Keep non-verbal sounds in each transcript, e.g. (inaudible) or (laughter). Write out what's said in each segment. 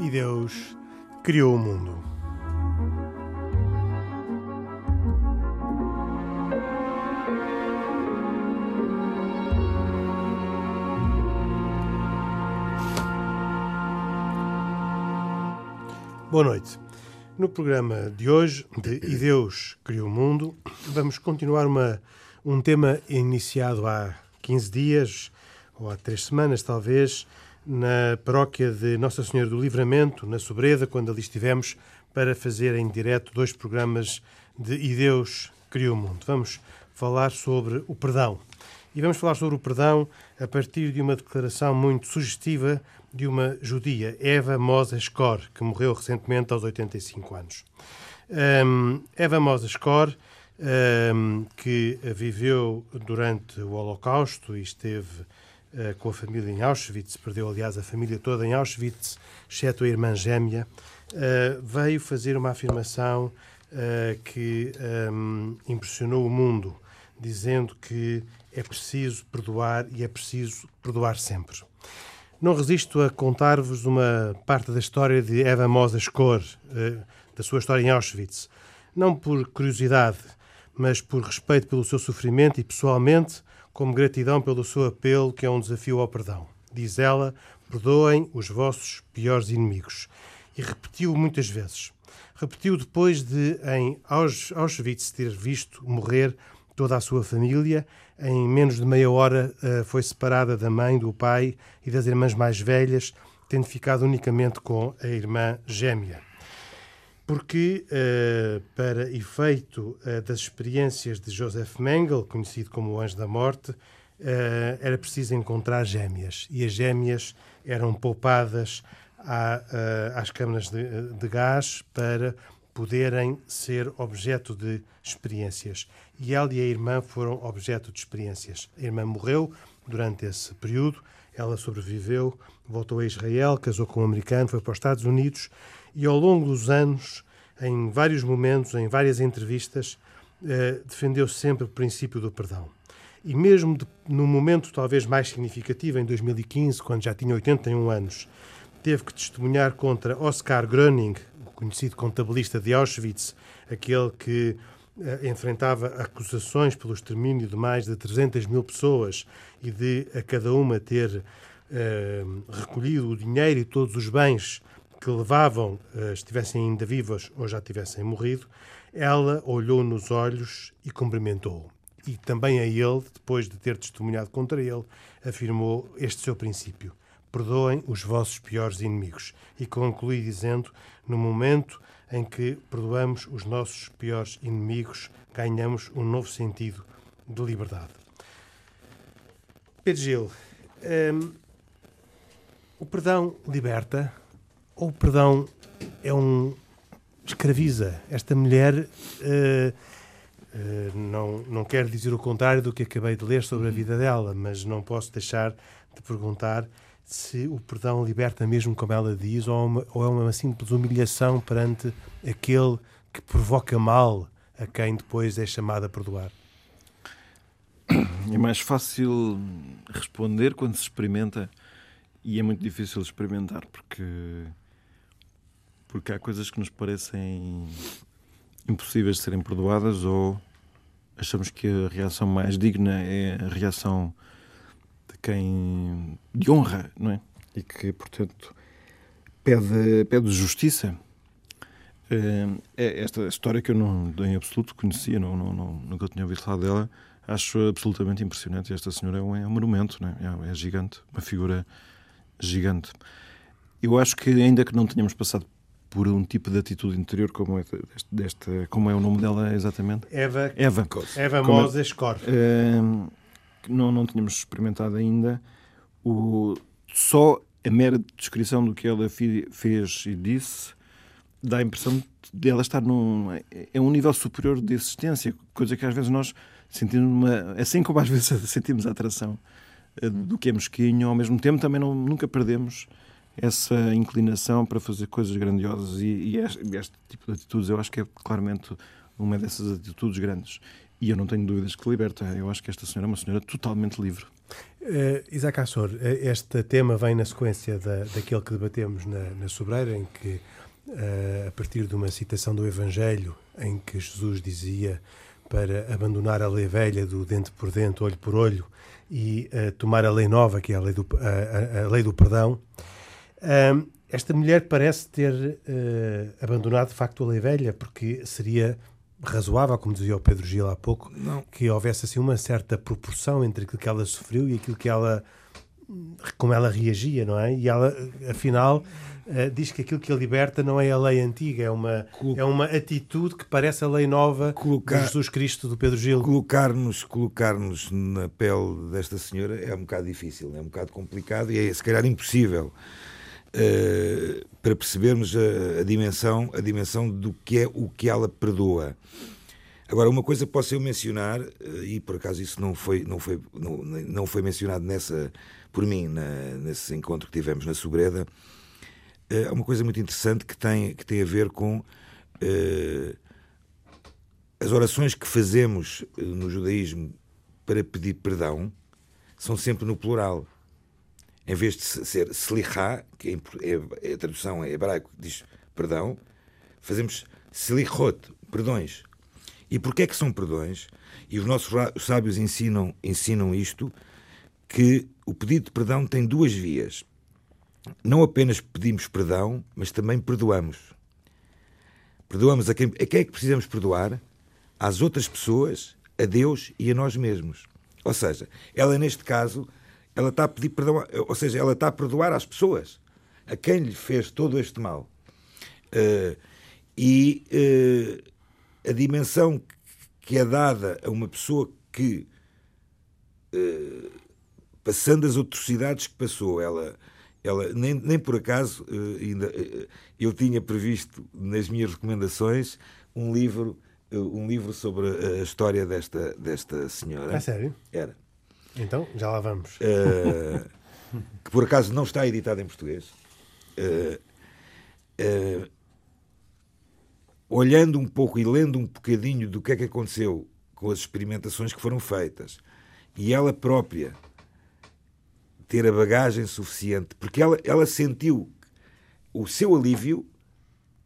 E Deus criou o mundo. Boa noite. No programa de hoje, de E Deus Criou o Mundo, vamos continuar uma, um tema iniciado há 15 dias, ou há três semanas talvez, na paróquia de Nossa Senhora do Livramento, na Sobreda, quando ali estivemos para fazer em direto dois programas de E Deus Criou o Mundo. Vamos falar sobre o perdão. E vamos falar sobre o perdão a partir de uma declaração muito sugestiva de uma judia, Eva Moses Kor, que morreu recentemente aos 85 anos. Um, Eva Moses Kor, um, que viveu durante o Holocausto e esteve uh, com a família em Auschwitz, perdeu aliás a família toda em Auschwitz, exceto a irmã gêmea, uh, veio fazer uma afirmação uh, que um, impressionou o mundo, dizendo que é preciso perdoar e é preciso perdoar sempre. Não resisto a contar-vos uma parte da história de Eva Moses Kor, eh, da sua história em Auschwitz. Não por curiosidade, mas por respeito pelo seu sofrimento e, pessoalmente, como gratidão pelo seu apelo, que é um desafio ao perdão. Diz ela: perdoem os vossos piores inimigos. E repetiu muitas vezes. Repetiu depois de, em Auschwitz, ter visto morrer toda a sua família em menos de meia hora eh, foi separada da mãe, do pai e das irmãs mais velhas, tendo ficado unicamente com a irmã gêmea. Porque, eh, para efeito eh, das experiências de Joseph Mengele, conhecido como o Anjo da Morte, era preciso encontrar gêmeas. E as gêmeas eram poupadas às câmaras de gás para poderem ser objeto de experiências. E ela e a irmã foram objeto de experiências. A irmã morreu durante esse período, ela sobreviveu, voltou a Israel, casou com um americano, foi para os Estados Unidos e ao longo dos anos, em vários momentos, em várias entrevistas, eh, defendeu sempre o princípio do perdão. E mesmo de, no momento talvez mais significativo, em 2015, quando já tinha 81 anos, teve que testemunhar contra Oscar Gröning, conhecido contabilista de Auschwitz, aquele que uh, enfrentava acusações pelo extermínio de mais de 300 mil pessoas e de a cada uma ter uh, recolhido o dinheiro e todos os bens que levavam, uh, estivessem ainda vivas ou já tivessem morrido, ela olhou nos olhos e cumprimentou. E também a ele, depois de ter testemunhado contra ele, afirmou este seu princípio perdoem os vossos piores inimigos. E conclui dizendo: no momento em que perdoamos os nossos piores inimigos, ganhamos um novo sentido de liberdade. Pedro Gil, um, o perdão liberta ou o perdão é um escraviza? Esta mulher uh, uh, não, não quer dizer o contrário do que acabei de ler sobre a vida dela, mas não posso deixar de perguntar se o perdão liberta mesmo, como ela diz, ou, uma, ou é uma simples humilhação perante aquele que provoca mal a quem depois é chamado a perdoar? É mais fácil responder quando se experimenta e é muito difícil experimentar porque porque há coisas que nos parecem impossíveis de serem perdoadas ou achamos que a reação mais digna é a reação quem de honra, não é? E que, portanto, pede, pede justiça. Eh, é esta história que eu não em absoluto conhecia, não, não, não, nunca tinha ouvido falar dela, acho absolutamente impressionante. Esta senhora é um, é um monumento, não é? é? é gigante, uma figura gigante. Eu acho que, ainda que não tenhamos passado por um tipo de atitude interior como é, deste, deste, como é o nome dela exatamente? Eva, Eva, Eva Moses Cor. Uh, que não, não tínhamos experimentado ainda, o, só a mera descrição do que ela fez e disse dá a impressão de ela estar num é um nível superior de existência, coisa que às vezes nós sentimos uma, assim como às vezes (laughs) sentimos a atração eh, do que é mesquinho, ao mesmo tempo também não, nunca perdemos essa inclinação para fazer coisas grandiosas e, e este, este, tipo de atitudes eu acho que é claramente uma dessas atitudes grandes. E eu não tenho dúvidas que liberta. Eu acho que esta senhora é uma senhora totalmente livre. Uh, Isaac Assor, este tema vem na sequência da, daquele que debatemos na, na Sobreira, em que, uh, a partir de uma citação do Evangelho, em que Jesus dizia para abandonar a lei velha do dente por dente, olho por olho, e uh, tomar a lei nova, que é a lei do, a, a, a lei do perdão, esta mulher parece ter abandonado de facto a lei velha, porque seria razoável, como dizia o Pedro Gil há pouco, não. que houvesse assim uma certa proporção entre aquilo que ela sofreu e aquilo que ela como ela reagia, não é? E ela, afinal, uh, diz que aquilo que a liberta não é a lei antiga, é uma, Colo... é uma atitude que parece a lei nova Colocar... de Jesus Cristo, do Pedro Gil. Colocar-nos colocar na pele desta senhora é um bocado difícil, é um bocado complicado e é, se calhar, impossível. Uh, para percebermos a, a, dimensão, a dimensão do que é o que ela perdoa. Agora, uma coisa posso eu mencionar, uh, e por acaso isso não foi, não foi, não, não foi mencionado nessa, por mim, na, nesse encontro que tivemos na Sobreda, é uh, uma coisa muito interessante que tem, que tem a ver com as orações que fazemos no judaísmo para pedir perdão são sempre no plural em vez de ser slichá, que é, é, a tradução em hebraico diz perdão, fazemos slichot, perdões. E porquê é que são perdões? E os nossos sábios ensinam, ensinam isto, que o pedido de perdão tem duas vias. Não apenas pedimos perdão, mas também perdoamos. Perdoamos a quem, a quem é que precisamos perdoar? Às outras pessoas, a Deus e a nós mesmos. Ou seja, ela neste caso ela está a pedir perdão, ou seja, ela está a perdoar às pessoas, a quem lhe fez todo este mal. Uh, e uh, a dimensão que é dada a uma pessoa que, uh, passando as atrocidades que passou, ela, ela nem, nem por acaso, ainda, eu tinha previsto nas minhas recomendações um livro, um livro sobre a história desta, desta senhora. É sério? Era. Então, já lá vamos. Uh, que por acaso não está editado em português. Uh, uh, olhando um pouco e lendo um bocadinho do que é que aconteceu com as experimentações que foram feitas e ela própria ter a bagagem suficiente, porque ela, ela sentiu o seu alívio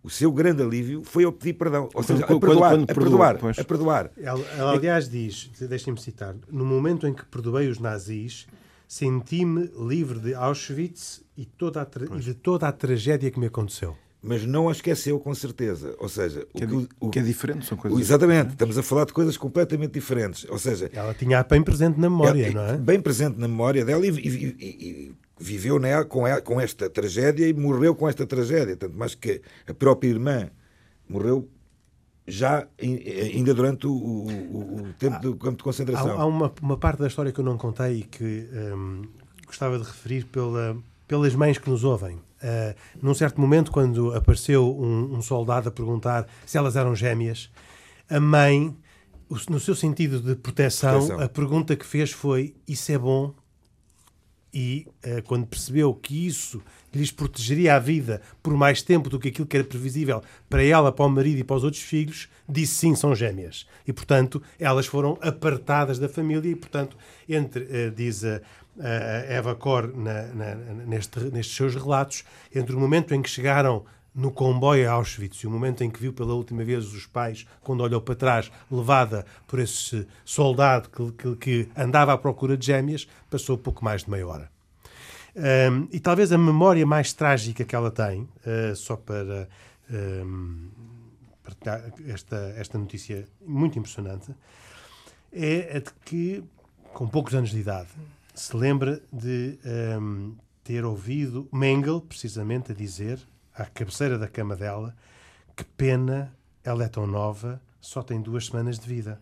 o seu grande alívio foi ao pedir perdão. Ou seja, quando, a perdoar. Quando, quando a perdoar, a perdoar. Ela, ela aliás, diz, deixem-me citar, no momento em que perdoei os nazis, senti-me livre de Auschwitz e, toda a e de toda a tragédia que me aconteceu mas não a esqueceu com certeza. Ou seja, que, o, é, o, que é diferente, são coisas Exatamente, diferentes. estamos a falar de coisas completamente diferentes. Ou seja, ela tinha bem presente na memória, ela, não é? Bem presente na memória dela e, e, e, viveu né, com, com esta tragédia e morreu com esta tragédia. Tanto mais que a própria irmã morreu já ainda durante o, o, o tempo do campo de concentração. Há, há, uma, uma parte da história que eu não contei e que hum, gostava de referir pela, pelas mães que nos ouvem. Uh, num certo momento, quando apareceu um, um, soldado a perguntar se elas eram gêmeas, a mãe, no seu sentido de proteção, proteção. a pergunta que fez foi: Isso é bom? E uh, quando percebeu que isso lhes protegeria a vida por mais tempo do que aquilo que era previsível para ela, para o marido e para os outros filhos, disse sim, são gêmeas. E, portanto, elas foram apartadas da família e, portanto, entre, uh, diz a, a Eva Cor na, na, neste, nestes seus relatos, entre o momento em que chegaram no comboio a Auschwitz e o momento em que viu pela última vez os pais, quando olhou para trás, levada por esse soldado que, que, que andava à procura de gêmeas, passou pouco mais de meia hora. Um, e talvez a memória mais trágica que ela tem, uh, só para um, partilhar esta, esta notícia muito impressionante, é a de que, com poucos anos de idade, se lembra de um, ter ouvido Mengel, precisamente, a dizer à cabeceira da cama dela: Que pena, ela é tão nova, só tem duas semanas de vida.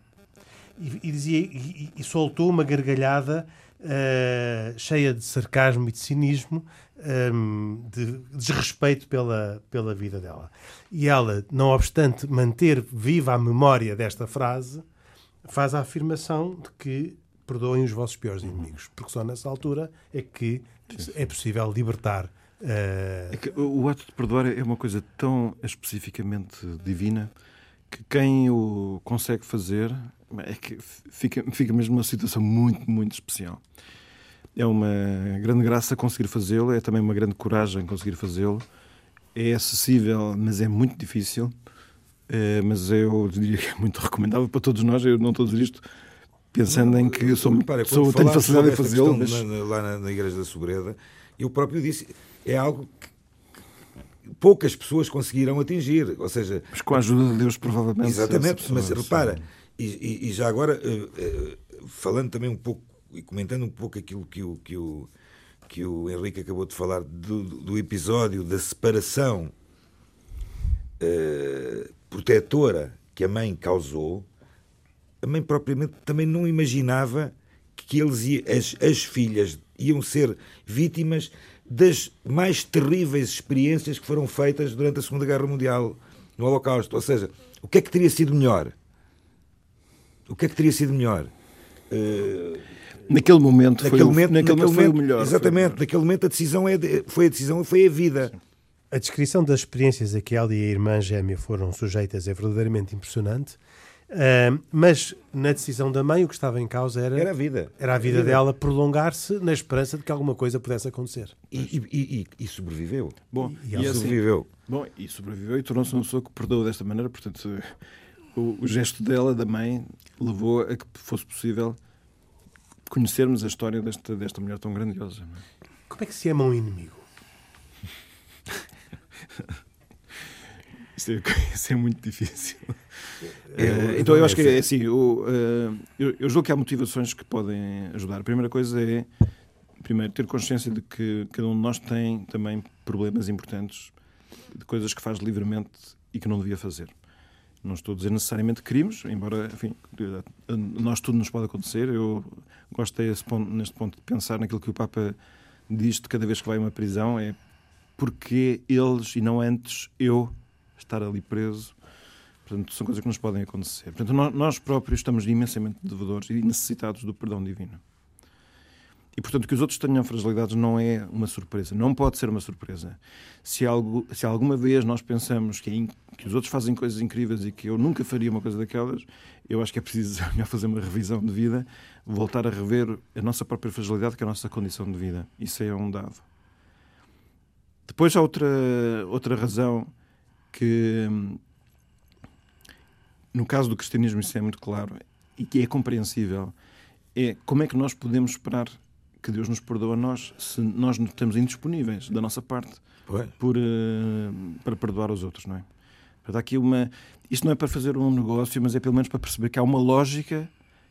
E, e dizia, e, e, soltou uma gargalhada uh, cheia de sarcasmo e de cinismo, um, ehm, de desrespeito pela, pela vida dela. E ela, não obstante manter viva a memória desta frase, faz a afirmação de que perdoem os vossos piores inimigos, porque só nessa altura é que é possível libertar Uh... É o ato de perdoar é uma coisa tão especificamente divina que quem o consegue fazer é que fica, fica mesmo numa situação muito, muito especial. É uma grande graça conseguir fazê-lo, é também uma grande coragem conseguir fazê-lo. É acessível, mas é muito difícil. É, mas eu diria que é muito recomendável para todos nós. Eu não estou a dizer isto pensando em que sou, Repara, sou, tenho facilidade em fazê-lo. Mas... Lá na, na Igreja da Sobreda, eu próprio disse, é algo que poucas pessoas conseguirão atingir. Ou seja, mas com a ajuda de Deus, provavelmente. Exatamente, mas repara, e, e, já agora, uh, uh, falando também um pouco e comentando um pouco aquilo que o, que o, que o Henrique acabou de falar do, do episódio da separação uh, protetora que a mãe causou, a mãe propriamente também não imaginava que eles as, as filhas iam ser vítimas das mais terríveis experiências que foram feitas durante a Segunda Guerra Mundial, no Holocausto. Ou seja, o que é que teria sido melhor? O que é que teria sido melhor? Uh, naquele momento, naquele foi, momento, naquele naquele momento, foi o melhor. Exatamente, foi naquele momento a decisão é de, foi a decisão foi a vida. A descrição das experiências a que ela e a irmã gêmea foram sujeitas é verdadeiramente impressionante. Uh, mas na decisão da mãe o que estava em causa era, era a vida. Era a vida, dela prolongar-se na esperança de que alguma coisa pudesse acontecer. E, e, e, e sobreviveu. Bom, e, e assim, sobreviveu. Bom, e sobreviveu e tornou-se uma pessoa que perdoa desta maneira. Portanto, o, o, gesto dela, da mãe, levou a que fosse possível conhecermos a história desta, desta mulher tão grandiosa. É? Como é que se ama um inimigo? (laughs) Isso é, (laughs) isso é muito difícil. É, então eu acho que é assim, eu, uh, eu, eu julgo que há motivações que podem ajudar. A primeira coisa é primeiro ter consciência de que cada um de nós tem também problemas importantes de coisas que faz livremente e que não devia fazer. Não estou a dizer necessariamente crimes, embora, enfim, nós tudo nos pode acontecer. Eu gosto ponto, neste ponto de pensar naquilo que o Papa diz de cada vez que vai a uma prisão, é porque eles e não antes eu estar ali preso. Portanto, são coisas que nos podem acontecer. Portanto, nós próprios estamos imensamente devedores e necessitados do perdão divino. E, portanto, que os outros tenham fragilidades não é uma surpresa. Não pode ser uma surpresa. Se, algo, se alguma vez nós pensamos que, é que, os outros fazem coisas incríveis e que eu nunca faria uma coisa daquelas, eu acho que é preciso (laughs) fazer uma revisão de vida, voltar a rever a nossa própria fragilidade, que é a nossa condição de vida. Isso é um dado. Depois há outra, outra razão que, no caso do cristianismo, isso é muito claro e que é compreensível. É como é que nós podemos esperar que Deus nos perdoe a nós se nós não estamos indisponíveis da nossa parte por, uh, para perdoar os outros, não é? Portanto, aqui uma. Isto não é para fazer um negócio, mas é pelo menos para perceber que há uma lógica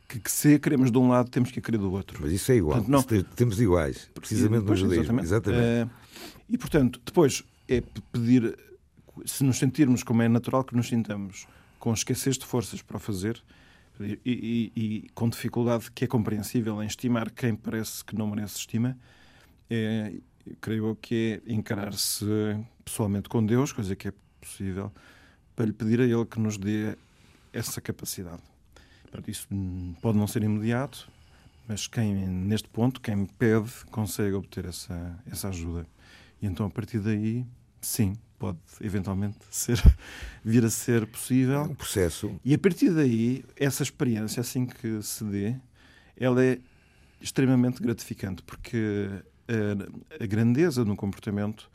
que, que se queremos de um lado, temos que querer do outro. Mas isso é igual. Portanto, não... Temos iguais, precisamente no judaísmo. Exatamente. exatamente. Uh, e, portanto, depois é pedir se nos sentirmos como é natural que nos sintamos, com escassez de forças para o fazer e, e, e com dificuldade que é compreensível em estimar quem parece que não merece estima, é, creio que é encarar-se pessoalmente com Deus, coisa que é possível, para lhe pedir a Ele que nos dê essa capacidade. Isso pode não ser imediato, mas quem, neste ponto, quem pede, consegue obter essa, essa ajuda. E então, a partir daí, sim, pode eventualmente (laughs) ser, vir a ser possível. Um processo. E a partir daí, essa experiência, assim que se dê, ela é extremamente gratificante, porque a, a grandeza no comportamento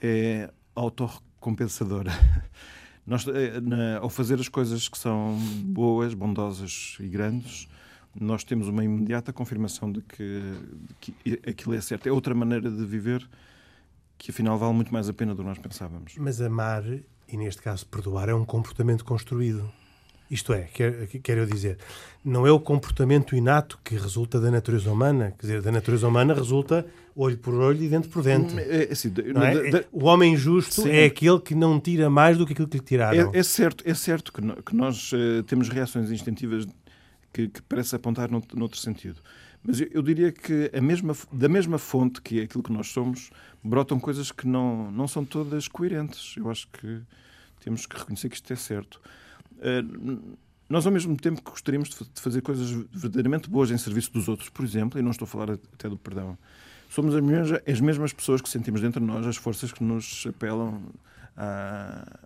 é autorrecompensadora. (laughs) Nós, eh, na, ao fazer as coisas que são boas, bondosas e grandes, nós temos uma imediata confirmação de que, de que aquilo é certo. É outra maneira de viver que afinal vale muito mais a pena do que nós pensávamos. Mas amar, e neste caso perdoar, é um comportamento construído. Isto é, quer, quero eu dizer, não é o comportamento inato que resulta da natureza humana, quer dizer, da natureza humana resulta olho por olho e dente por dente. É, assim, é? O homem justo sim. é aquele que não tira mais do que aquilo que lhe tiraram. É, é certo, é certo que, no, que nós uh, temos reações instintivas que, que parecem apontar noutro, noutro sentido. Mas eu, eu, diria que a mesma, da mesma fonte que é aquilo que nós somos, brotam coisas que não, não são todas coerentes. Eu acho que temos que reconhecer que isto é certo. Uh, nós, ao mesmo tempo que gostaríamos de fazer coisas verdadeiramente boas em serviço dos outros, por exemplo, e não estou a falar até do perdão, somos as mesmas, as mesmas pessoas que sentimos dentro de nós as forças que nos apelam à,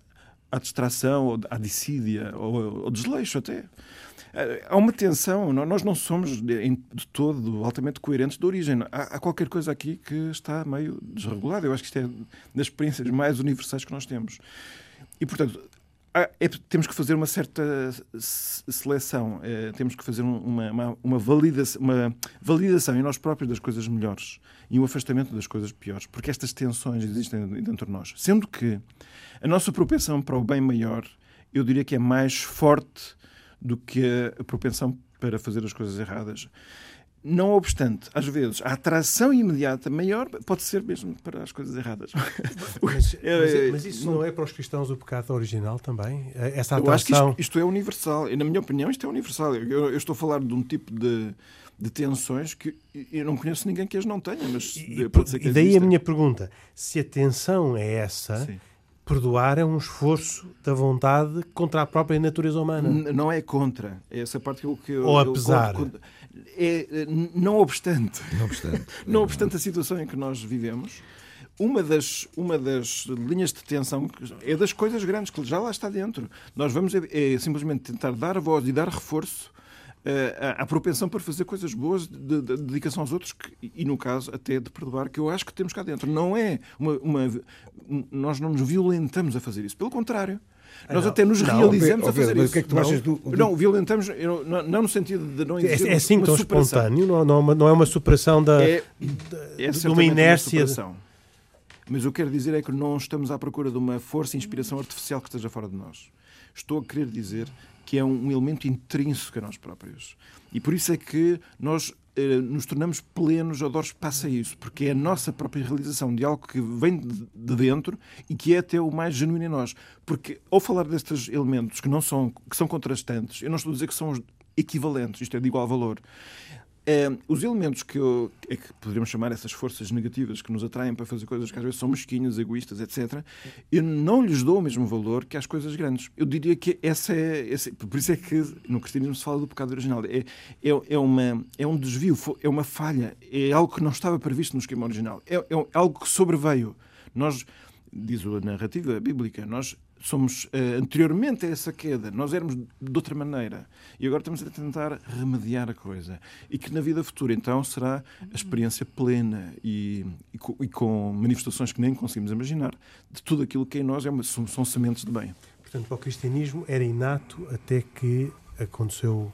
à distração, à dissídia, ou desleixo até. Há uma tensão, nós não somos de, todo altamente coerentes de origem. Há, qualquer coisa aqui que está meio desregulada. Eu acho que isto é das experiências mais universais que nós temos. E, portanto, é, temos que fazer uma certa seleção, é, temos que fazer uma, uma, uma, validação, uma validação em nós próprios das coisas melhores e um afastamento das coisas piores, porque estas tensões existem dentro de nós. Sendo que a nossa propensão para o bem maior, eu diria que é mais forte do que a propensão para fazer as coisas erradas. Não obstante, às vezes, a atração imediata maior pode ser mesmo para as coisas erradas. (laughs) Mas, (laughs) mas, mas isso não é para os cristãos o pecado original também? Essa atração... Eu acho que isto, isto é universal. E, na minha opinião, isto é universal. Eu, eu, estou a falar de um tipo de, de tensões que eu não conheço ninguém que as não tenha, mas e, pode ser que E daí exista. a minha pergunta. Se a tensão é essa... Sim perdoar é um esforço da vontade contra a própria natureza humana. N não é contra. É essa parte que eu. Que eu Ou apesar. Eu é, não obstante. Não obstante. (laughs) não obstante a situação em que nós vivemos. Uma das, uma das linhas de tensão é das coisas grandes que já lá está dentro. Nós vamos é, é simplesmente tentar dar voz e dar reforço a, propensão para fazer coisas boas de, de, dedicação aos outros que, e, no caso, até de perdoar, que eu acho que temos cá dentro. Não é uma, uma nós não nos violentamos a fazer isso. Pelo contrário. Nós não, até nos não, realizamos a fazer isso. O que é que tu achas do, do... Não, violentamos, não, não, no sentido de não existir É, é assim tão superação. espontâneo, não, não, não é uma superação da, é, é de uma inércia. Uma Mas o que eu quero dizer é que não estamos à procura de uma força e inspiração artificial que esteja fora de nós. Estou a querer dizer que é um elemento intrínseco a nós próprios. E por isso é que nós nos tornamos plenos, a Dores passa isso, porque é a nossa própria realização de algo que vem de dentro e que é até o mais genuíno em nós. Porque ao falar destes elementos que não são, que são contrastantes, eu não estou a dizer que são equivalentes, isto é de igual valor. É, os elementos que, eu, é que poderíamos chamar essas forças negativas que nos atraem para fazer coisas que às vezes são mesquinhas, egoístas, etc., eu não lhes dou o mesmo valor que às coisas grandes. Eu diria que essa é. Essa, por isso é que no cristianismo se fala do pecado original. É, é, é, uma, é um desvio, é uma falha, é algo que não estava previsto no esquema original. É, é algo que sobreveio. Nós, diz a narrativa bíblica, nós somos uh, anteriormente a essa queda, nós éramos de outra maneira e agora estamos a tentar remediar a coisa e que na vida futura então será a experiência plena e, e, com, e com, manifestações que nem conseguimos imaginar de tudo aquilo que em nós é uma, são, são sementes de bem. Portanto, para o cristianismo era inato até que aconteceu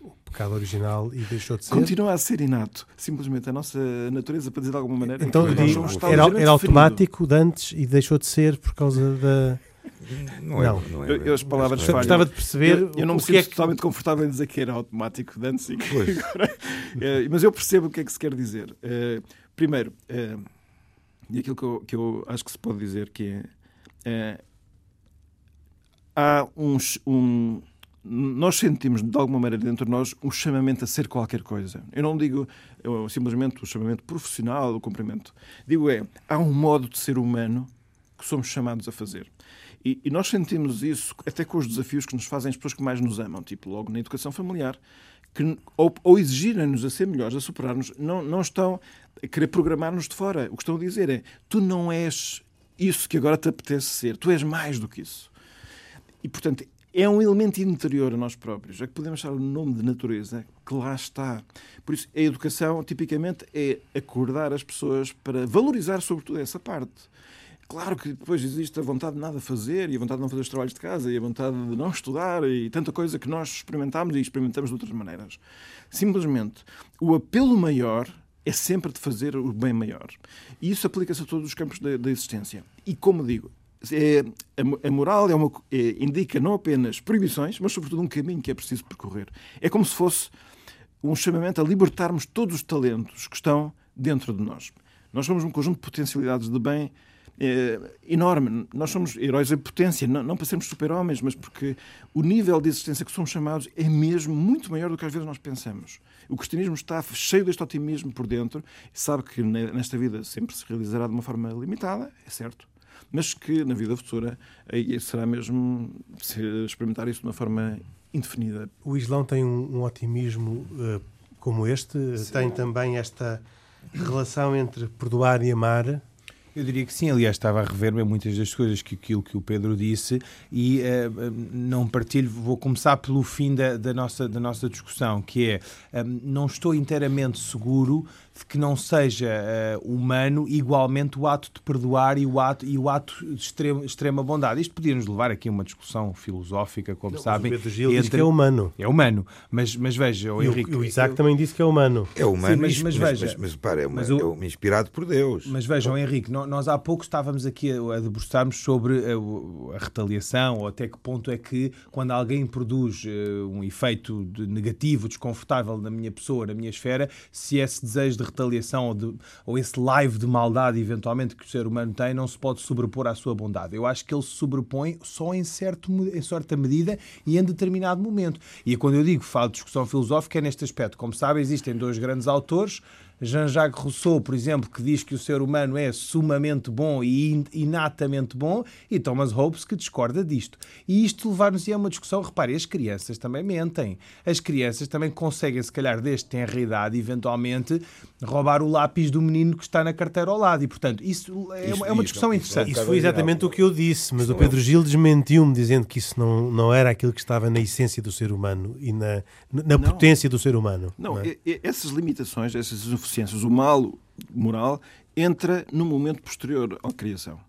o pecado original e deixou de ser? Continua a ser inato. Simplesmente a nossa natureza, para dizer de alguma maneira. Então, era, era automático de antes e deixou de ser por causa da. Não, é, não. não é, eu, as palavras falham. Gostava de perceber. Eu, eu não me sinto é que... totalmente confortável em dizer que era automático de antes. (laughs) Agora, é, mas eu percebo o que é que se quer dizer. Uh, primeiro, uh, e aquilo que eu, que eu, acho que se pode dizer que é. Uh, há uns. Um, nós sentimos, de alguma maneira, dentro de nós, um chamamento a ser qualquer coisa. Eu não digo eu, simplesmente o chamamento profissional, o cumprimento. Digo é, há um modo de ser humano que somos chamados a fazer. E, e, nós sentimos isso até com os desafios que nos fazem as pessoas que mais nos amam, tipo logo na educação familiar, que ou, ou exigirem-nos a ser melhores, a superar-nos, não, não estão a querer programar-nos de fora. O que estão a dizer é: tu não és isso que agora te apetece ser, tu és mais do que isso. E, portanto, é um elemento interior a nós próprios, é que podemos chamar o nome de natureza, que lá está. Por isso, a educação, tipicamente, é acordar as pessoas para valorizar, sobretudo, essa parte. Claro que depois existe a vontade de nada fazer e a vontade de não fazer os trabalhos de casa e a vontade de não estudar e tanta coisa que nós experimentamos e experimentamos de outras maneiras. Simplesmente, o apelo maior é sempre de fazer o bem maior. E isso aplica-se a todos os campos da, da existência. E como digo, é, a, a, moral é uma, é, indica não apenas proibições, mas sobretudo um caminho que é preciso percorrer. É como se fosse um chamamento a libertarmos todos os talentos que estão dentro de nós. Nós somos um conjunto de potencialidades de bem é, enorme. Nós somos heróis em potência, não, não para sermos super-homens, mas porque o nível de existência que somos chamados é mesmo muito maior do que às vezes nós pensamos. O cristianismo está cheio deste otimismo por dentro, sabe que nesta vida sempre se realizará de uma forma limitada, é certo, mas que na vida futura será mesmo experimentar isso de uma forma indefinida. O Islão tem um, um otimismo uh, como este, Sim. tem também esta relação entre perdoar e amar? Eu diria que sim, aliás, estava a rever-me muitas das coisas que aquilo que o Pedro disse e uh, não partilho, vou começar pelo fim da, da, nossa, da nossa discussão, que é, um, não estou inteiramente seguro que não seja uh, humano igualmente o ato de perdoar e o ato, e o ato de extrema, extrema bondade. Isto podia nos levar aqui a uma discussão filosófica, como não, sabem. O Pedro Gil entre... diz que é humano. É humano, mas, mas veja, o Henrique... o Isaac eu... também disse que é humano. É humano, Sim, mas, mas, veja... Mas, mas, para, é, uma, o... é inspirado por Deus. Mas vejam, Henrique, nós há pouco estávamos aqui a, a debruçarmos sobre a, a, retaliação, ou até que ponto é que, quando alguém produz uh, um efeito de negativo, desconfortável na minha pessoa, na minha esfera, se esse desejo de retaliação ou, de, ou esse live de maldade, eventualmente, que o ser humano tem, não se pode sobrepor à sua bondade. Eu acho que ele se sobrepõe só em, certo, em certa medida e em determinado momento. E quando eu digo falo de discussão filosófica, é neste aspecto. Como sabem, existem dois grandes autores Jean-Jacques Rousseau, por exemplo, que diz que o ser humano é sumamente bom e inatamente bom, e Thomas Hobbes que discorda disto. E isto levar-nos a uma discussão, repare, as crianças também mentem. As crianças também conseguem, se calhar, desde tenra idade, eventualmente, roubar o lápis do menino que está na carteira ao lado. E, portanto, isso é, isso, é uma discussão isso, interessante. Isso foi exatamente o que eu disse, mas o Pedro Gil desmentiu-me, dizendo que isso não, não era aquilo que estava na essência do ser humano e na, na potência do ser humano. Não, não é? essas limitações, essas deficiências, o mal moral, entra no momento posterior à criação.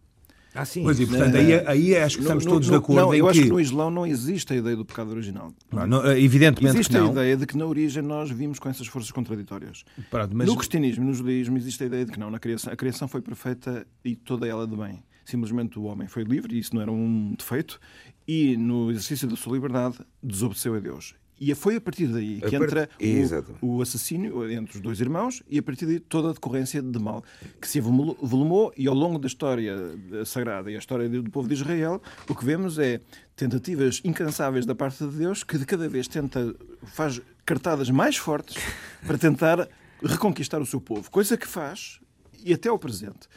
Ah, sim. Pois, e portanto, aí, aí acho que estamos no, todos no, de acordo não, eu acho que... que no Islão não existe a ideia do pecado original. Não, não, evidentemente existe a ideia de que na origem nós vimos com essas forças contraditórias. Pronto, mas... No cristianismo no judaísmo existe a ideia de que não, na criação, a criação foi perfeita e toda ela de bem. Simplesmente o homem foi livre, e isso não era um defeito, e no exercício da sua liberdade desobedeceu a Deus. E foi a partir daí que entra o, o, assassínio entre os dois irmãos e a partir daí toda a decorrência de mal que se volumou e ao longo da história sagrada e a história do povo de Israel o que vemos é tentativas incansáveis da parte de Deus que de cada vez tenta faz cartadas mais fortes (laughs) para tentar reconquistar o seu povo, coisa que faz e até ao presente.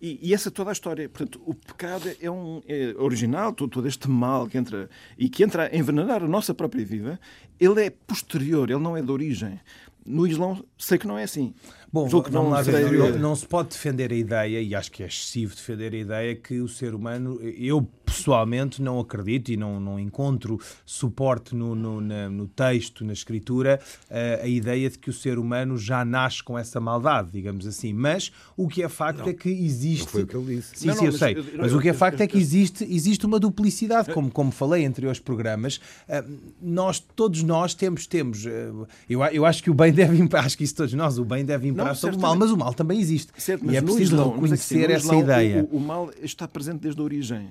E, e, essa toda a história. Portanto, o pecado é um é original, todo, todo, este mal que entra e que entra a envenenar a nossa própria vida, ele é posterior, ele não é de origem. No Islão, sei que não é assim. Bom, não, não, não, se pode defender a ideia, e acho que é excessivo defender a ideia, que o ser humano, eu pessoalmente não acredito e não, não encontro suporte no, no, na, no texto, na escritura, a, eh, a ideia de que o ser humano já nasce com essa maldade, digamos assim. Mas o que é facto não, é que existe. Não foi o que ele disse. Sim, sim, eu sei. Mas o que é facto é que existe, existe uma duplicidade, como, como falei entre os programas. Eh, nós, todos nós temos, temos. Eh, eu, eu acho que o bem deve (laughs) acho que isso todos nós, o bem deve imperar sobre o mal, mas o mal também existe. Certo, e é preciso reconhecer é essa Islão, ideia. O, o, mal está presente desde a origem.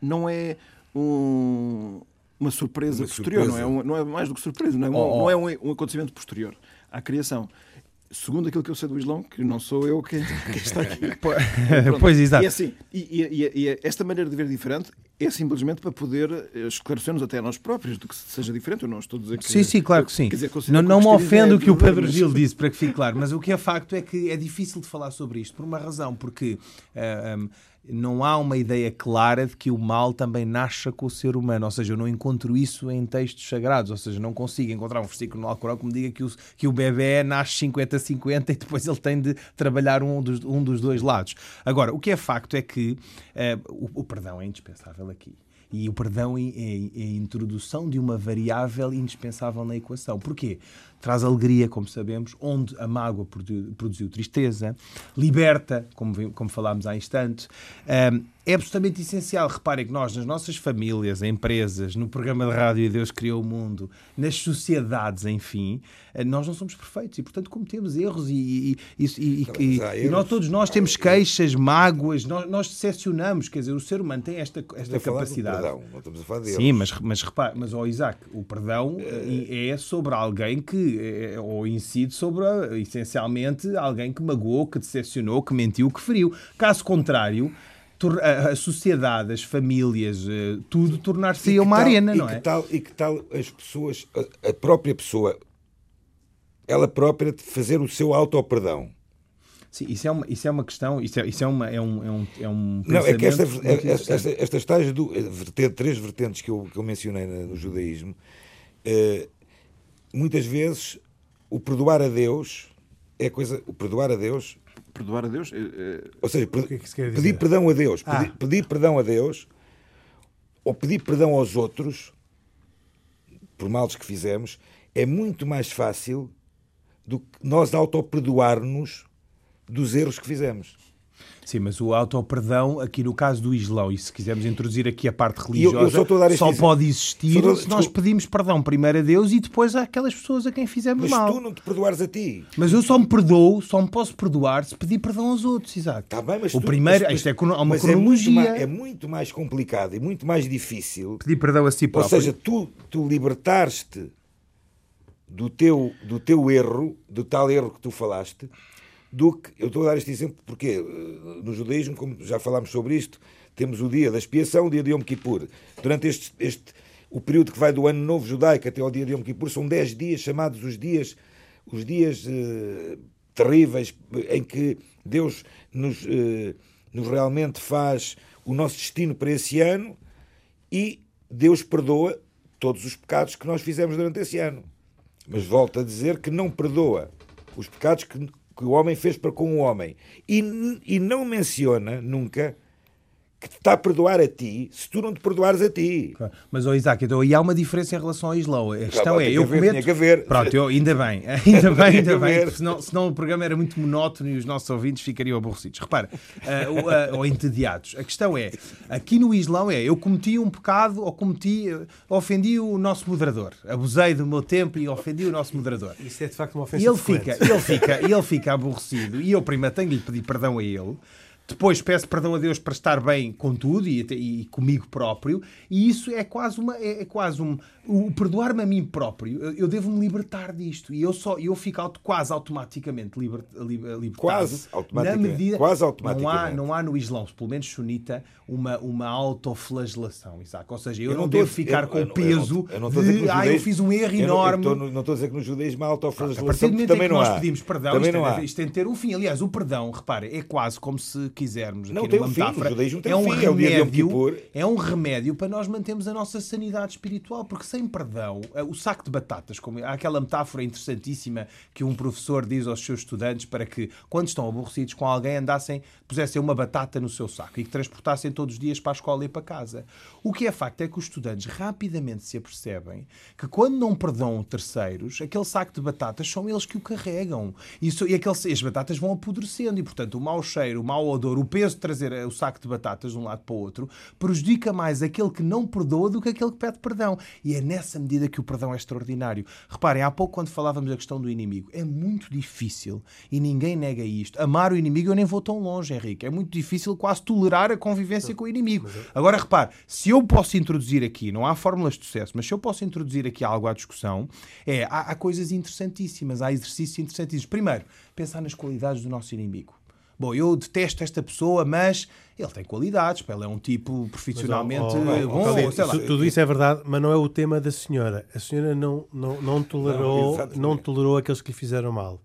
Não é um, uma surpresa uma posterior, surpresa. Não, é um, não é mais do que surpresa, não é, um, oh, oh. Não é um, um acontecimento posterior à criação segundo aquilo que eu sei do Islão, que não sou eu que, (laughs) que está aqui. (laughs) pois, exato. E, assim, e, e, e, esta maneira de ver diferente é simplesmente para poder esclarecer-nos até a nós próprios do que seja diferente. Eu não estou a dizer que. Sim, sim, claro que sim. Dizer, não não me ofendo o que o Pedro Gil disse, para que fique claro, mas o que é facto é que é difícil de falar sobre isto, por uma razão, porque. Uh, eh, um, não há uma ideia clara de que o mal também nasça com o ser humano. Ou seja, eu não encontro isso em textos sagrados. Ou seja, não consigo encontrar um versículo no Alcorão que me diga que o, que o bebê nasce 50-50 e depois ele tem de trabalhar um dos, um dos dois lados. Agora, o que é facto é que uh, o, o perdão é indispensável aqui. E o perdão é, é, é, a introdução de uma variável indispensável na equação. Porquê? Traz alegria, como sabemos, onde a mágoa produziu tristeza, liberta, como, como falámos há instantes. Um, é absolutamente essencial. Reparem que nós, nas nossas famílias, empresas, no programa de rádio Deus Criou o Mundo, nas sociedades, enfim, eh, nós não somos perfeitos e, portanto, cometemos erros e, e, e, e nós, todos nós temos queixas, mágoas, nós, nós decepcionamos. Quer dizer, o ser humano tem esta, esta capacidade. Perdão, não estamos a falar deles. Sim, mas, mas repare, mas, oh, Isaac, o perdão é, é sobre alguém que, é, ou incide sobre, essencialmente, alguém que magoou, que decepcionou, que mentiu, que feriu. Caso contrário, a sociedade, as famílias, eh, tudo tornar-se uma tal, arena, não é? Tal, e que tal as pessoas, a, própria pessoa, ela própria, de fazer o seu auto-perdão? Sim, isso é uma, isso é uma questão, isso é, isso é, uma, é um, é um, é um Não, é que esta, esta, esta, estas tais do, três vertentes que eu, que eu mencionei no judaísmo, eh, muitas vezes o perdoar a Deus é coisa. O perdoar a Deus. Perdoar a Deus? É, Ou seja, per, que é que pedir perdão a Deus. Ah. Pedir, pedir perdão a Deus ou pedir perdão aos outros por males que fizemos é muito mais fácil do que nós auto-perdoar-nos dos erros que fizemos. Sim, mas o auto-perdão, aqui no caso do Islão, e se quisermos introduzir aqui a parte religiosa, eu, eu só pode existir só, se nós pedimos perdão primeiro a Deus e depois àquelas pessoas a quem fizemos mas mal. Mas tu não te perdoares a ti. Mas eu só me perdoo, só me posso perdoar se pedir perdão aos outros, Isaac. Está bem, mas o tu, primeiro, mas, isto é uma cronologia. É muito, mais, é muito, mais, complicado e muito mais difícil. Pedir perdão a si próprio. Ou seja, tu, tu libertares-te do teu, do teu erro, do tal erro que tu falaste, do que. Eu estou a dar este exemplo porque eh, no judaísmo, como já falámos sobre isto, temos o dia da expiação, o dia de Yom Kippur. Durante este, este o período que vai do ano novo judaico até ao dia de Yom Kippur, são 10 dias chamados os dias, os dias eh, terríveis em que Deus nos, eh, nos realmente faz o nosso destino para esse ano e Deus perdoa todos os pecados que nós fizemos durante esse ano. Mas volta a dizer que não perdoa os pecados que que o homem fez para com o homem. E, e não menciona nunca que te está a perdoar a ti se tu não te perdoares a ti. Mas, oh, Isaac, então aí há uma diferença em relação ao Islão. A questão é, eu haver, cometo... que haver. Pronto, eu, ainda bem, (laughs) (laughs) ainda bem, ainda bem, senão, senão o programa era muito monótono e os nossos ouvintes ficariam aborrecidos. Repara, uh, uh, ou entediados. A questão é, aqui no Islão é, eu cometi um pecado ou cometi, uh, ofendi o nosso moderador. Abusei do meu tempo e ofendi o nosso moderador. Isso é de facto uma ofensa e ele fica, ele fica, ele fica aborrecido e eu primeiro tenho de lhe pedir perdão a ele depois peço perdão a Deus para estar bem com tudo e, e comigo próprio, e isso é quase uma é, é quase um, o perdoar-me a mim próprio, eu devo me libertar disto e eu só eu fico auto, quase automaticamente liber, liber, libertado. Quase automaticamente. Medida, quase automaticamente. Não há, não há no Islão, pelo menos sunita, uma, uma autoflagelação, Isaac. Ou seja, eu, eu não, não devo ficar eu, com o peso eu não, eu de ah, eu fiz um erro enorme. Não, não, estou a dizer que no judaísmo há autoflagelação. A partir do momento também em que nós há. pedimos perdão, também isto, não é, há. isto tem de ter um fim. Aliás, o perdão, repare, é quase como se quisermos. Não tem um fim, o judaísmo tem é um fim, remédio, é, é um remédio para nós mantermos a nossa sanidade espiritual, porque sem perdão eh, o saco de batatas, como há aquela metáfora interessantíssima que um professor diz aos seus estudantes para que, quando estão aborrecidos com alguém, andassem, pusessem uma batata no seu saco e que transportassem todos os dias para a escola e para casa. O que é facto é que os estudantes rapidamente se apercebem que quando não perdoam terceiros, aquele saco de batatas são eles que o carregam. Isso, e aquele, as batatas vão apodrecendo e, portanto, o mau cheiro, o mau odor, o peso de trazer o saco de batatas de um lado para o outro prejudica mais aquele que não perdoa do que aquele que pede perdão. E é nessa medida que o perdão é extraordinário. Reparem, há pouco quando falávamos da questão do inimigo, é muito difícil, e ninguém nega isto, amar o inimigo eu nem vou tão longe, Henrique. É muito difícil quase tolerar a convivência com o inimigo. Agora, repare, se eu posso introduzir aqui, não há fórmulas de sucesso, mas se eu posso introduzir aqui algo à discussão, é, há, há coisas interessantíssimas, há exercícios interessantíssimos. Primeiro, pensar nas qualidades do nosso inimigo. Bom, eu detesto esta pessoa, mas ele tem qualidades, ele é um tipo profissionalmente mas, oh, oh, bom. Oh, tudo isso é verdade, mas não é o tema da senhora. A senhora não, não, não, tolerou, não, não tolerou aqueles que lhe fizeram mal.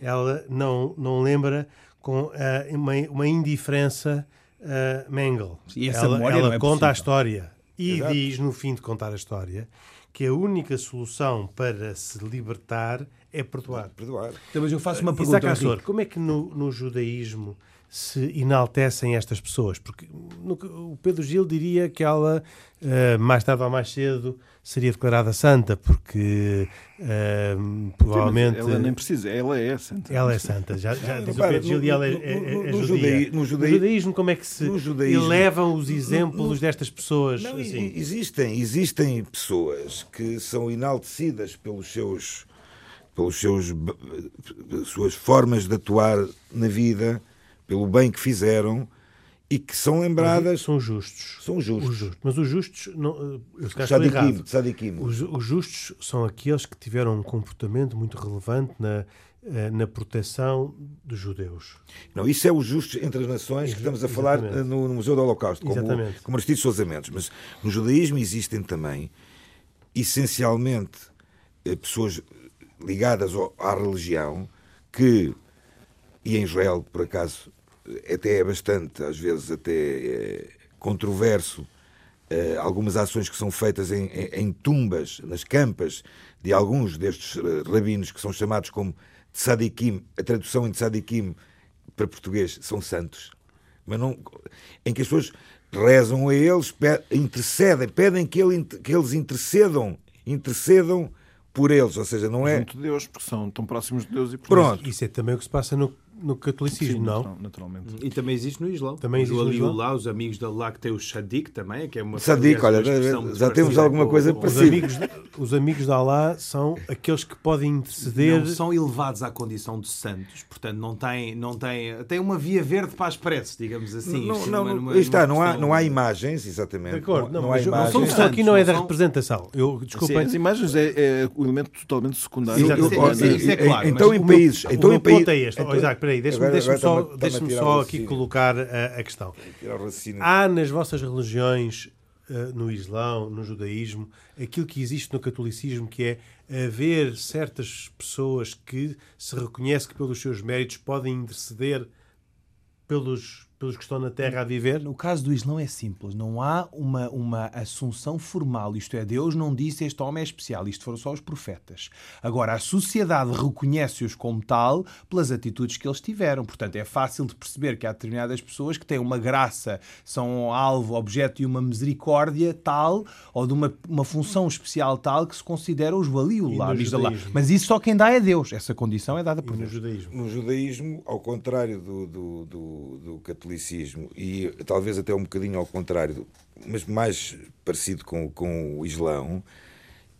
Ela não, não lembra com uh, uma, uma indiferença uh, Mengel. E essa ela ela é conta a história e Exato. diz, no fim de contar a história, que a única solução para se libertar é perdoar. Perdoar. Então, mas eu faço uma pergunta. Isaac Assor, como é que no, no judaísmo se enaltecem estas pessoas? Porque no, o Pedro Gil diria que ela, uh, mais tarde ou mais cedo, seria declarada santa, porque uh, provavelmente. Ela nem precisa, ela é santa. Ela é santa, já, já diz o Pedro Gil e ela é, é, é no, judia. no, judaísmo, como é que se elevam os exemplos destas pessoas? Não, assim? existem, existem pessoas que são enaltecidas pelos seus pelos seus suas formas de atuar na vida, pelo bem que fizeram e que são lembradas. são justos. São justos. Os justos. Mas os justos. Não, eu sadiquim, sadiquim. Os, os justos são aqueles que tiveram um comportamento muito relevante na, eh, na proteção dos judeus. Não, isso é os justos entre as nações que estamos a falar eh, no, Museu do Holocausto, como, Exatamente. como Aristides Sousa Mendes. Mas no judaísmo existem também, essencialmente, eh, pessoas ligadas à religião que, e em Israel, por acaso, até é bastante, às vezes até é controverso, eh, algumas ações que são feitas em, em, em, tumbas, nas campas de alguns destes eh, rabinos que são chamados como tzadikim, a tradução em tzadikim para português são santos, mas não, em que as pessoas rezam a eles, intercedem, pedem que, ele, que eles intercedam, intercedam por eles, ou seja, não é. Junto de Deus, porque são tão próximos de Deus e por Pronto. Isso é também o que se passa no no catolicismo, Sim, não? Naturalmente. E também existe no Islão. Também existe no Islão. Lá, os amigos da lá que tem o Shadik também, que é uma Shadik, olha, já temos alguma coisa parecida. Os amigos, os amigos da Allah são aqueles que podem interceder. Não são elevados à condição de santos, portanto não têm, não têm, têm uma via verde para as preces, digamos assim. Não, não, numa, numa, está, não há, não há imagens, exatamente. De acordo, não, não, há imagens. A questão aqui não é da representação. Eu, desculpa. Sim, as imagens é, é o elemento totalmente secundário. Isso é claro. Então em países. Então em países. Exato, espera aí, deixa-me só, deixa só aqui colocar a, a questão. Há nas vossas religiões, uh, no Islão, no judaísmo, aquilo que existe no catolicismo, que é haver certas pessoas que se reconhece que pelos seus méritos podem interceder pelos pelos que estão na Terra a viver? No caso do Islão é simples. Não há uma, uma assunção formal. Isto é, Deus não disse este homem é especial. Isto foram só os profetas. Agora, a sociedade reconhece-os como tal pelas atitudes que eles tiveram. Portanto, é fácil de perceber que há determinadas pessoas que têm uma graça, são alvo, objeto de uma misericórdia tal ou de uma, uma função especial tal que se considera os lá. Mas isso só quem dá é Deus. Essa condição é dada por e Deus. No judaísmo? No judaísmo, ao contrário do, do, do, do catolicismo, catolicismo e talvez até um bocadinho ao contrário, mas mais parecido com, com o Islão,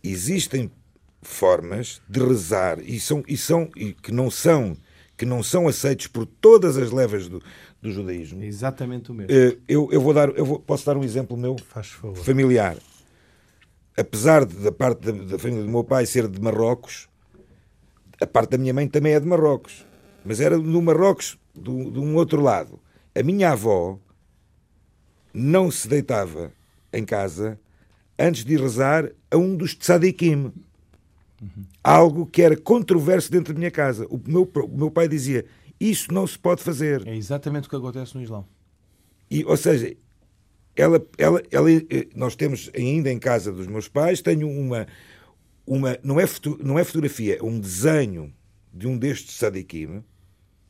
existem formas de rezar e são e são e que não são que não são aceitos por todas as levas do, do judaísmo. É exatamente o mesmo. Eh, eu, eu vou dar eu vou, posso dar um exemplo meu familiar. Apesar de, da parte da, da família do meu pai ser de Marrocos, a parte da minha mãe também é de Marrocos, mas era no Marrocos do, de um outro lado. A minha avó não se deitava em casa antes de rezar a um dos tzadikim. Uhum. Algo que era controverso dentro da minha casa. O meu, o meu pai dizia: Isso não se pode fazer. É exatamente o que acontece no Islão. E, ou seja, ela, ela, ela, eh, nós temos ainda em casa dos meus pais, tenho uma, uma não, é foto, não é fotografia, é um desenho de um destes tzadikim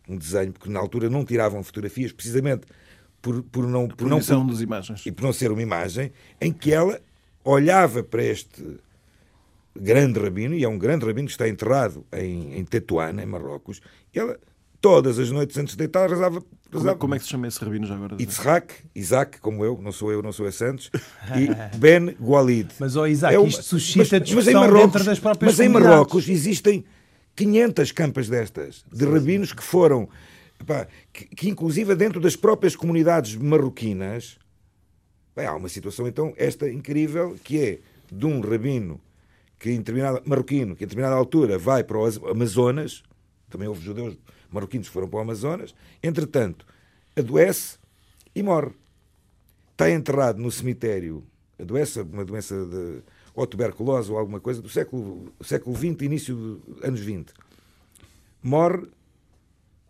um desenho, porque na altura não tiravam fotografias, precisamente por, por não. Por não por, das imagens. E por não ser uma imagem, em que ela olhava para este grande rabino, e é um grande rabino que está enterrado em, em Tetuana, em Marrocos, e ela, todas as noites antes de deitar, rezava. Como, é, como é que se chama esse rabino já agora? Itzhak, Isaac, como eu, não sou eu, não sou a Santos, e (laughs) Ben Gualid. Mas, oh, Isaac, é uma, isto suscita mas, mas em Marrocos, dentro das próprias Mas em Marrocos existem 500 campas destas, de rabinos que foram, que, que, inclusive dentro das próprias comunidades marroquinas, bem, há uma situação então esta incrível, que é de um rabino que em determinada, marroquino, que em determinada altura vai para o Amazonas, também houve judeus marroquinos que foram para o Amazonas, entretanto, adoece e morre. Está enterrado no cemitério, adoece, uma doença de ou tuberculose ou alguma coisa do século, século XX, início dos anos 20. Morre,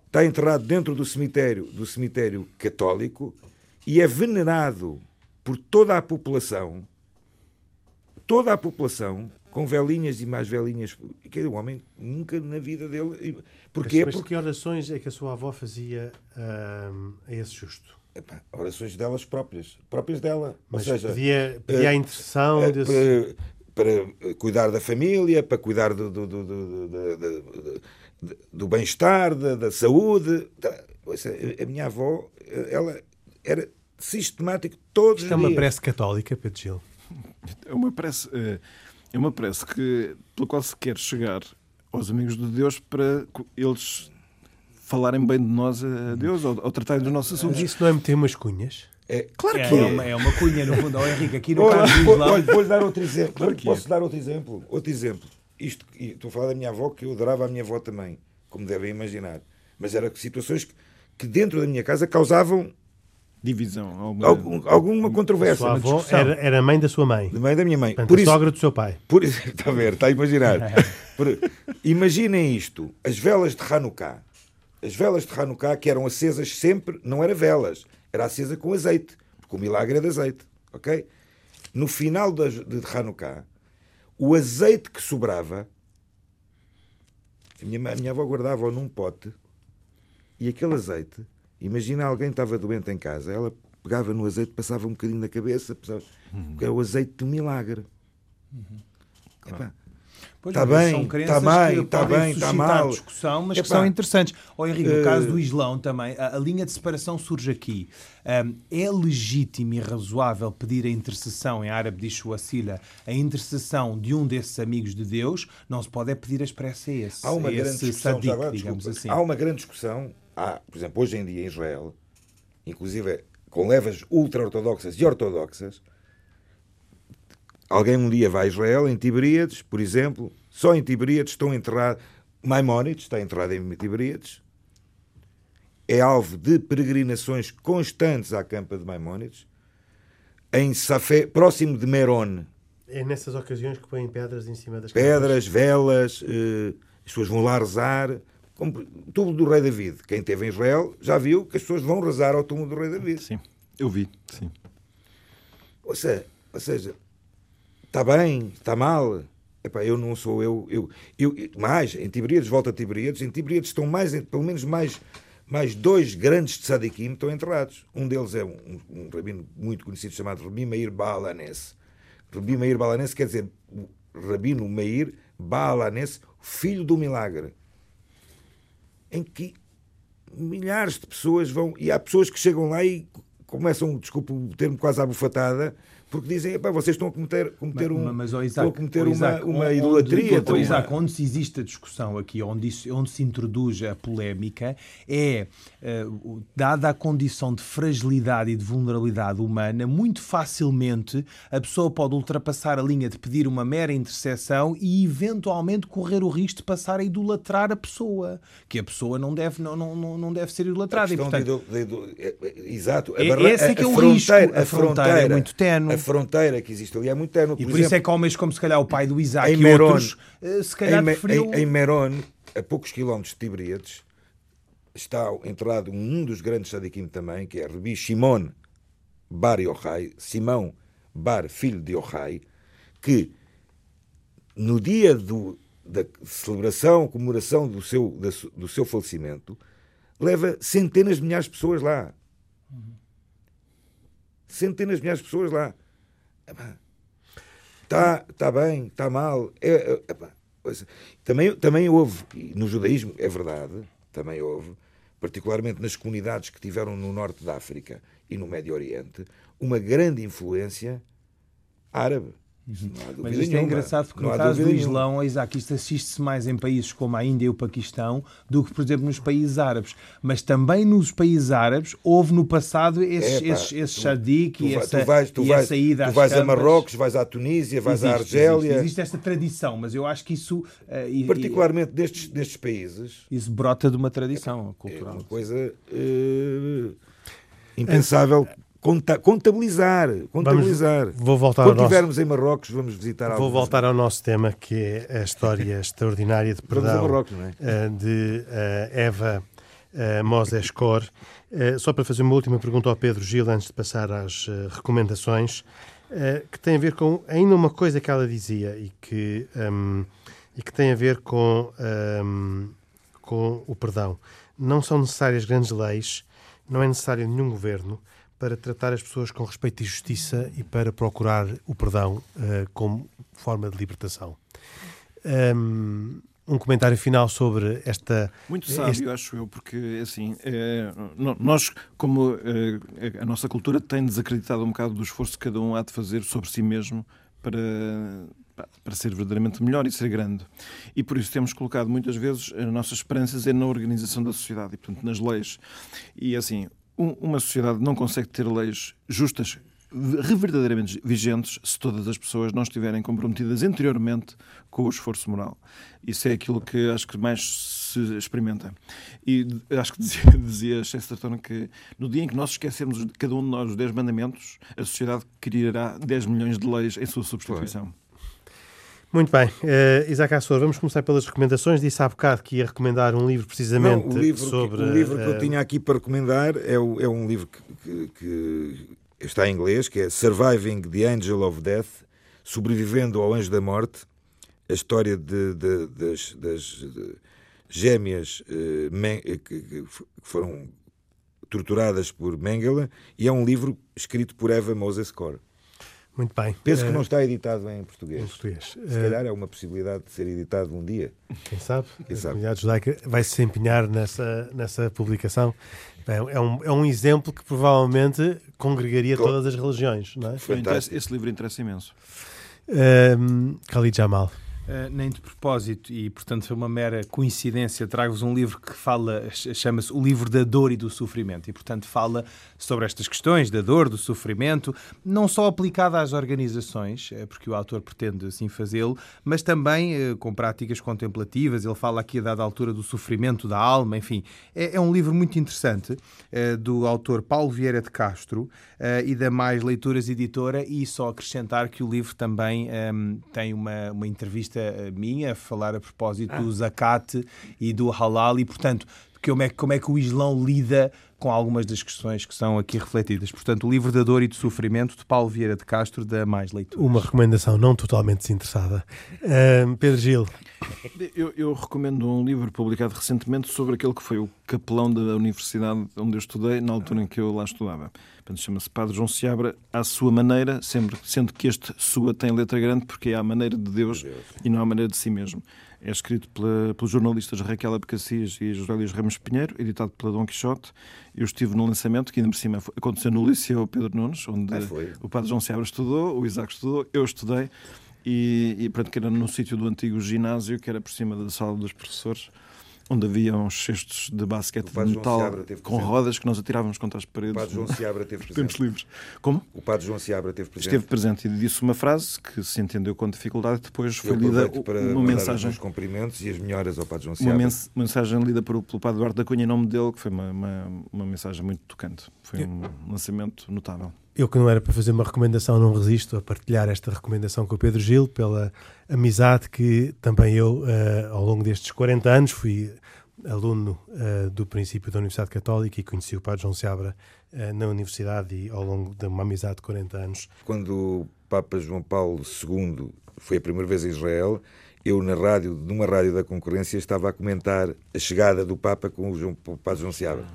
está enterrado dentro do cemitério, do cemitério católico e é venerado por toda a população, toda a população, com velhinhas e mais velhinhas. Que o homem nunca na vida dele. Porquê? Mas, mas que orações é que a sua avó fazia uh, a esse justo? Epá, orações delas próprias, próprias dela. Mas Ou seja, pedia, pedia a eh, intercessão uh, desse... para, para, cuidar da família, para cuidar do, do, do, do, do bem-estar, da, da, saúde. A minha avó, ela era sistemática todos Isto os dias. é uma prece católica, Pedro Gil? É uma prece, eh, é uma prece que, pela qual se quer chegar aos amigos de Deus para eles falarem bem de nós a Deus ou, ou tratarem dos nossos assuntos. Mas isso não é meter umas cunhas? É, claro é, que é. É uma, é uma cunha, no fundo. Oh, Henrique, aqui no caso. Olha, vou-lhe dar outro exemplo. Claro Posso é. dar outro exemplo? Outro exemplo. Isto, estou a falar da minha avó, que eu adorava a minha avó também, como devem imaginar. Mas eram situações que, que dentro da minha casa causavam divisão, alguma, Algum, alguma controvérsia. A sua avó era, era a mãe da sua mãe. Da mãe da minha mãe. Portanto, por a isso, sogra do seu pai. Por, (laughs) está a ver, está a imaginar. (laughs) por, imaginem isto: as velas de Hanukkah as velas de Hanukkah, que eram acesas sempre, não era velas, era acesa com azeite, porque o milagre é de azeite, ok? No final de Hanukkah, o azeite que sobrava A minha, a minha avó guardava-o num pote e aquele azeite, imagina alguém estava doente em casa, ela pegava no azeite, passava um bocadinho na cabeça, passava, uhum. era o azeite do milagre. Uhum. Claro. Está bem, está bem, está bem, está mal. discussão, mas Epá. que são interessantes. Ou Henrique, no caso do Islão também, a, a, linha de separação surge aqui. Um, é legítimo e razoável pedir a intercessão, em árabe diz Wasila, a intercessão de um desses amigos de Deus, não se pode é pedir a expressa a esse. Há uma grande discussão, sadiq, agora, digamos assim. Há uma grande discussão, há, por exemplo, hoje em dia em Israel, inclusive com levas ultra-ortodoxas e ortodoxas, Alguém um dia vai a Israel, em Tiberíades, por exemplo, só em Tiberíades estão enterrados. Maimónides está enterrado em Tiberíades. É alvo de peregrinações constantes à campa de Maimónides. Em Safé, próximo de Meron. É nessas ocasiões que põem pedras em cima das Pedras, campas. velas, eh, as pessoas vão lá rezar. Como, túmulo do rei David. Quem esteve em Israel já viu que as pessoas vão rezar ao túmulo do rei David. Sim, eu vi, sim. Ou seja, ou seja está bem, está mal. Epá, eu não sou eu, eu, eu. Mais, em Tiberíades, volta a Tiberíades, em Tiberíades estão mais, pelo menos mais, mais dois grandes tzadikim estão enterrados. Um deles é um, um rabino muito conhecido chamado Rabi Meir Baalanes. Rabi Meir Baalanes quer dizer Rabino Meir Baalanes, filho do milagre. Em que milhares de pessoas vão. E há pessoas que chegam lá e começam, desculpa o termo quase à bufatada, porque dizem, vocês estão a cometer, cometer, um, mas, mas, Isaac, cometer oh, Isaac, uma, uma onde, idolatria. Oh, Isaac, onde se existe a discussão aqui, onde, isso, onde se introduz a polémica, é, uh, dada a condição de fragilidade e de vulnerabilidade humana, muito facilmente a pessoa pode ultrapassar a linha de pedir uma mera intercessão e eventualmente correr o risco de passar a idolatrar a pessoa, que a pessoa não deve, não, não, não deve ser idolatrada. E, portanto, de, de, de, exato. A é, barra, esse é que é o risco. A fronteira, a fronteira é muito tenue fronteira que existe ali é muito terno. Por e por exemplo, isso é que homens como se calhar o pai do Isaac e Meron, outros, eh, se calhar em, preferiu... Em, em Meron, a poucos quilómetros de Tiberíades, está enterrado um dos grandes sadiquim também, que é Rebi Shimon Bar Yochai, Simão Bar, filho de Yochai, que no dia do, da celebração, comemoração do seu, do seu falecimento, leva centenas de milhares de pessoas lá. Centenas de milhares de pessoas lá. Está tá bem, está mal. É, também, também houve, no judaísmo, é verdade, também houve, particularmente nas comunidades que tiveram no norte da África e no Médio Oriente, uma grande influência árabe. Mas isto é nenhuma. é engraçado porque no caso do Islão, nenhuma. Isaac, isto assiste-se mais em países como a Índia e o Paquistão do que, por exemplo, nos países árabes. Mas também nos países árabes houve no passado esses shadik e, essa, tu vais, tu vais, ida Tu vais a Marrocos, vais à Tunísia, vais existe, à Argélia. Existe, existe, esta tradição, mas eu acho que isso. Uh, Particularmente e, destes, destes países. Isso brota de uma tradição é, cultural. É uma coisa uh, impensável. É contabilizar, contabilizar. Vamos, vou voltar Quando estivermos nosso... em Marrocos, vamos visitar Vou voltar ao nosso tema, que é a história (laughs) extraordinária de perdão Marrocos, é? Eh, de uh, Eva uh, Moses Cor. Uh, só para fazer uma última pergunta ao Pedro Gil, antes de passar às uh, recomendações, que tem a ver com ainda uma coisa que ela dizia e que, um, e que tem a ver com, um, com o perdão. Não são necessárias grandes leis, não é necessário nenhum governo, para tratar as pessoas com respeito e justiça e para procurar o perdão uh, como forma de libertação. Um, um comentário final sobre esta. Muito sábio, este... acho eu, porque assim, é, nós, como é, a nossa cultura tem desacreditado um bocado do esforço que cada um há de fazer sobre si mesmo para, para ser verdadeiramente melhor e ser grande. E por isso temos colocado muitas vezes as nossas esperanças é na organização da sociedade e, portanto, nas leis. E assim, uma sociedade não consegue ter leis justas, verdadeiramente vigentes, se todas as pessoas não estiverem comprometidas anteriormente com o esforço moral. Isso é aquilo que acho que mais se experimenta. E acho que dizia, (laughs) dizia Chesterton que no dia em que nós esquecermos cada um de nós os 10 mandamentos, a sociedade criará 10 milhões de leis em sua substituição. Muito bem. Uh, Isaac Assor, vamos começar pelas recomendações. Disse há bocado que ia recomendar um livro precisamente Não, o livro sobre... Que, o livro que eu eh, tinha aqui para recomendar é, o, é um livro que, que, que, está em inglês, que é Surviving the Angel of Death, Sobrevivendo ao Anjo da Morte, a história de, de, das, das, gêmeas uh, que foram torturadas por Mengele e é um livro escrito por Eva Moses Core. Muito bem. Penso que não está editado em português. Em português. Se calhar é uma possibilidade de ser editado um dia. Quem sabe? Quem a sabe? comunidade judaica vai se empenhar nessa, nessa publicação. É, é, um, é um exemplo que provavelmente congregaria Com... todas as religiões. Não é? Esse livro interessa imenso. Um, Khalid Jamal. Uh, nem de propósito, e portanto foi uma mera coincidência. Trago-vos um livro que fala, chama-se O Livro da Dor e do Sofrimento, e portanto fala sobre estas questões da dor, do sofrimento, não só aplicada às organizações, eh, porque o autor pretende assim fazê-lo, mas também uh, com práticas contemplativas. Ele fala aqui a dada altura do sofrimento da alma, enfim. É, é um livro muito interessante do autor Paulo Vieira de Castro e da Mais Leituras Editora, e só acrescentar que o livro também ehm, tem uma, uma entrevista entrevista eh, minha a falar a propósito ah. do zakat e do halal e, portanto, como é, como é que o Islão lida com algumas das questões que são aqui refletidas. Portanto, o livro da dor e do sofrimento de Paulo Vieira de Castro, da Mais Leitura. Uma recomendação não totalmente desinteressada. Uh, Pedro Gil. Eu, eu, recomendo um livro publicado recentemente sobre aquele que foi o capelão da universidade onde eu estudei, na altura em que eu lá estudava. Chama-se Padre João Seabra, à sua maneira, sempre, sendo que este sua tem letra grande porque é à maneira de Deus e não à maneira de si mesmo. É escrito pela, pelos jornalistas Raquel Abcacias e José Ramos Pinheiro, editado pela Dom Quixote. Eu estive no lançamento, que ainda por cima aconteceu no Liceu Pedro Nunes, onde ah, o Padre João Seabra estudou, o Isaac estudou, eu estudei. E, e pronto, que era no sítio do antigo ginásio, que era por cima da sala dos professores onde havia uns cestos de basquete de metal com rodas que nós atirávamos contra as paredes. O Padre João Seabra teve presente. Tempos livres. Como? O Padre João Seabra teve presente. Esteve presente e disse uma frase que se entendeu com dificuldade depois foi lida para uma mensagem. os cumprimentos e as melhoras ao Padre João Seabra. Uma mens mensagem lida pelo, pelo Padre Eduardo da Cunha em nome dele, que foi uma, uma, uma mensagem muito tocante. Foi um lançamento notável. Eu que não era para fazer uma recomendação, não resisto a partilhar esta recomendação com o Pedro Gil, pela amizade que também eu, uh, ao longo destes 40 anos, fui aluno uh, do princípio da Universidade Católica e conheci o Padre João Seabra uh, na universidade e ao longo de uma amizade de 40 anos. Quando o Papa João Paulo II foi a primeira vez a Israel, eu na rádio, numa rádio da concorrência, estava a comentar a chegada do Papa com o, João, o Padre João Seabra.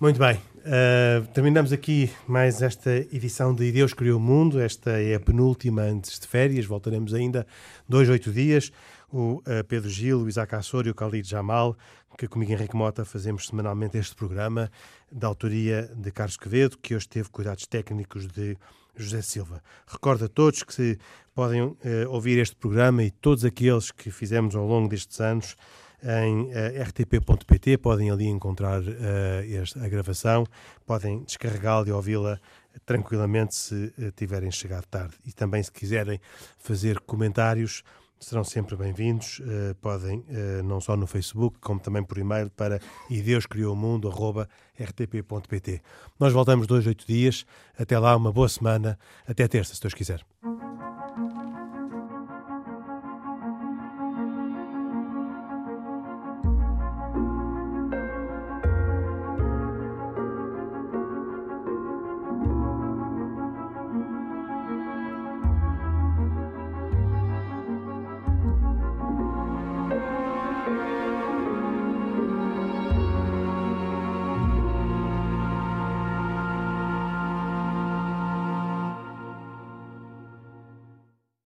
Muito bem. Uh, terminamos aqui mais esta edição de Deus Criou o Mundo. Esta é a penúltima antes de férias. Voltaremos ainda dois, oito dias. O uh, Pedro Gil, o Isaac Assor e o Khalid Jamal que comigo Henrique Mota fazemos semanalmente este programa da autoria de Carlos Quevedo, que hoje teve cuidados técnicos de José Silva. Recordo a todos que se podem uh, ouvir este programa e todos aqueles que fizemos ao longo destes anos em uh, eh, rtp.pt, podem ali encontrar uh, esta, a gravação, podem descarregá-la e ouvi-la tranquilamente se tiverem chegado tarde. E também se quiserem fazer comentários, serão sempre bem-vindos. Uh, podem, uh, não só no Facebook, como também por e-mail para ideuscrioumundo.rtp.pt. Nós voltamos dois, oito dias. Até lá, uma boa semana. Até terça, se Deus quiser.